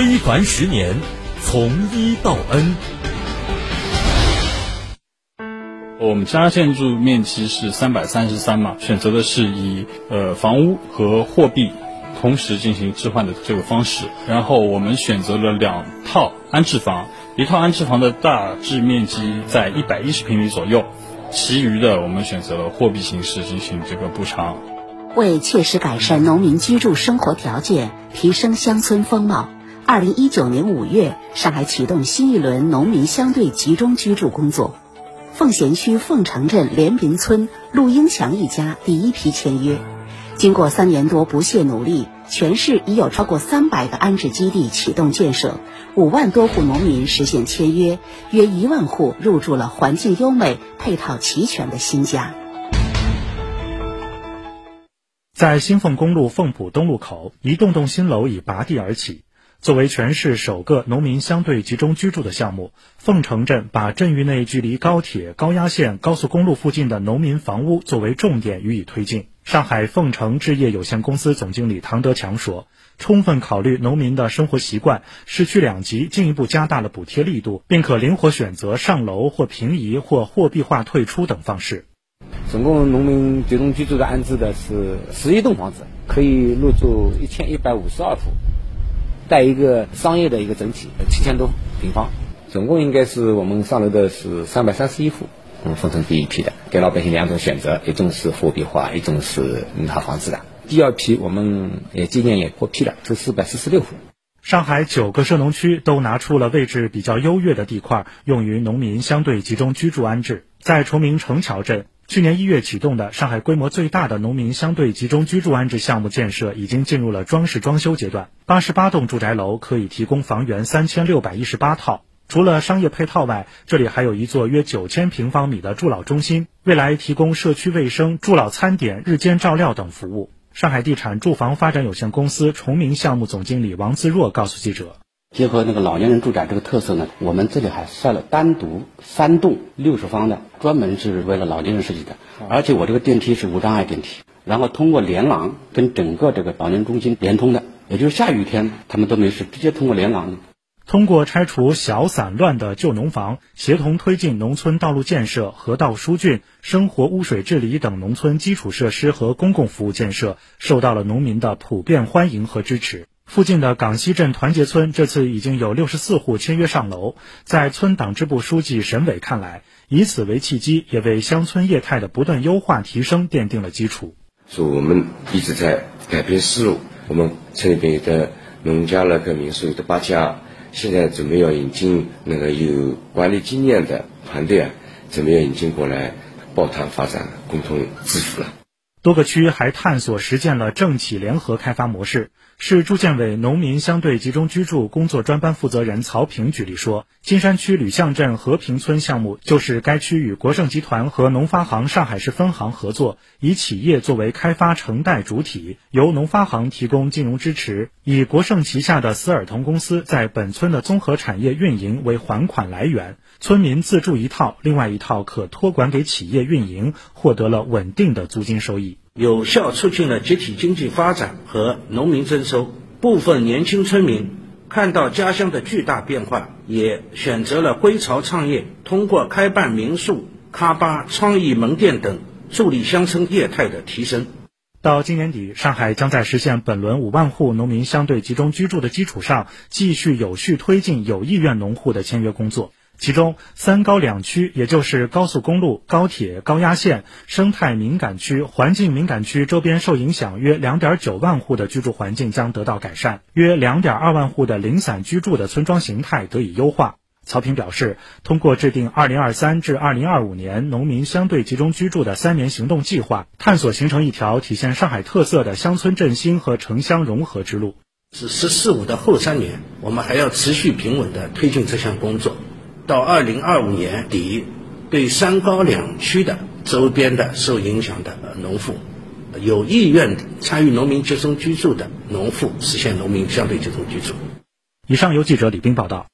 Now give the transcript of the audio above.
非凡十年，从一到 N。我们家建筑面积是三百三十三码，选择的是以呃房屋和货币同时进行置换的这个方式。然后我们选择了两套安置房，一套安置房的大致面积在一百一十平米左右，其余的我们选择了货币形式进行这个补偿。为切实改善农民居住生活条件，提升乡村风貌，二零一九年五月，上海启动新一轮农民相对集中居住工作。奉贤区凤城镇联 bình 村陆英强一家第一批签约，经过三年多不懈努力，全市已有超过三百个安置基地启动建设，五万多户农民实现签约，约一万户入住了环境优美、配套齐全的新家。在新凤公路凤浦东路口，一栋栋新楼已拔地而起。作为全市首个农民相对集中居住的项目，凤城镇把镇域内距离高铁、高压线、高速公路附近的农民房屋作为重点予以推进。上海凤城置业有限公司总经理唐德强说：“充分考虑农民的生活习惯，市区两级进一步加大了补贴力度，并可灵活选择上楼或平移或货币化退出等方式。总共农民集中居住的安置的是十一栋房子，可以入住一千一百五十二户。”带一个商业的一个整体，七千多平方，总共应该是我们上楼的是三百三十一户，嗯，分成第一批的，给老百姓两种选择，一种是货币化，一种是套房子的。第二批我们也今年也获批了，是四百四十六户。上海九个涉农区都拿出了位置比较优越的地块，用于农民相对集中居住安置，在崇明城桥镇。去年一月启动的上海规模最大的农民相对集中居住安置项目建设已经进入了装饰装修阶段。八十八栋住宅楼可以提供房源三千六百一十八套。除了商业配套外，这里还有一座约九千平方米的助老中心，未来提供社区卫生、助老餐点、日间照料等服务。上海地产住房发展有限公司崇明项目总经理王自若告诉记者。结合那个老年人住宅这个特色呢，我们这里还设了单独三栋六十方的，专门是为了老年人设计的。而且我这个电梯是无障碍电梯，然后通过连廊跟整个这个老年中心连通的，也就是下雨天他们都没事，直接通过连廊。通过拆除小散乱的旧农房，协同推进农村道路建设、河道疏浚、生活污水治理等农村基础设施和公共服务建设，受到了农民的普遍欢迎和支持。附近的港西镇团结村这次已经有六十四户签约上楼，在村党支部书记沈伟看来，以此为契机，也为乡村业态的不断优化提升奠定了基础。说我们一直在改变思路，我们村里边的农家乐跟民宿有的八家，现在准备要引进那个有管理经验的团队啊，准备要引进过来抱团发展，共同致富了。多个区还探索实践了政企联合开发模式。市住建委农民相对集中居住工作专班负责人曹平举例说，金山区吕巷镇和平村项目就是该区与国盛集团和农发行上海市分行合作，以企业作为开发承贷主体，由农发行提供金融支持，以国盛旗下的斯尔同公司在本村的综合产业运营为还款来源，村民自住一套，另外一套可托管给企业运营，获得了稳定的租金收益。有效促进了集体经济发展和农民增收。部分年轻村民看到家乡的巨大变化，也选择了归巢创业，通过开办民宿、咖吧、创意门店等，助力乡村业态的提升。到今年底，上海将在实现本轮五万户农民相对集中居住的基础上，继续有序推进有意愿农户的签约工作。其中，三高两区，也就是高速公路、高铁、高压线、生态敏感区、环境敏感区周边受影响约两点九万户的居住环境将得到改善，约两点二万户的零散居住的村庄形态得以优化。曹平表示，通过制定二零二三至二零二五年农民相对集中居住的三年行动计划，探索形成一条体现上海特色的乡村振兴和城乡融合之路。是“十四五”的后三年，我们还要持续平稳地推进这项工作。到二零二五年底，对三高两区的周边的受影响的农户，有意愿参与农民集中居住的农户，实现农民相对集中居住。以上由记者李斌报道。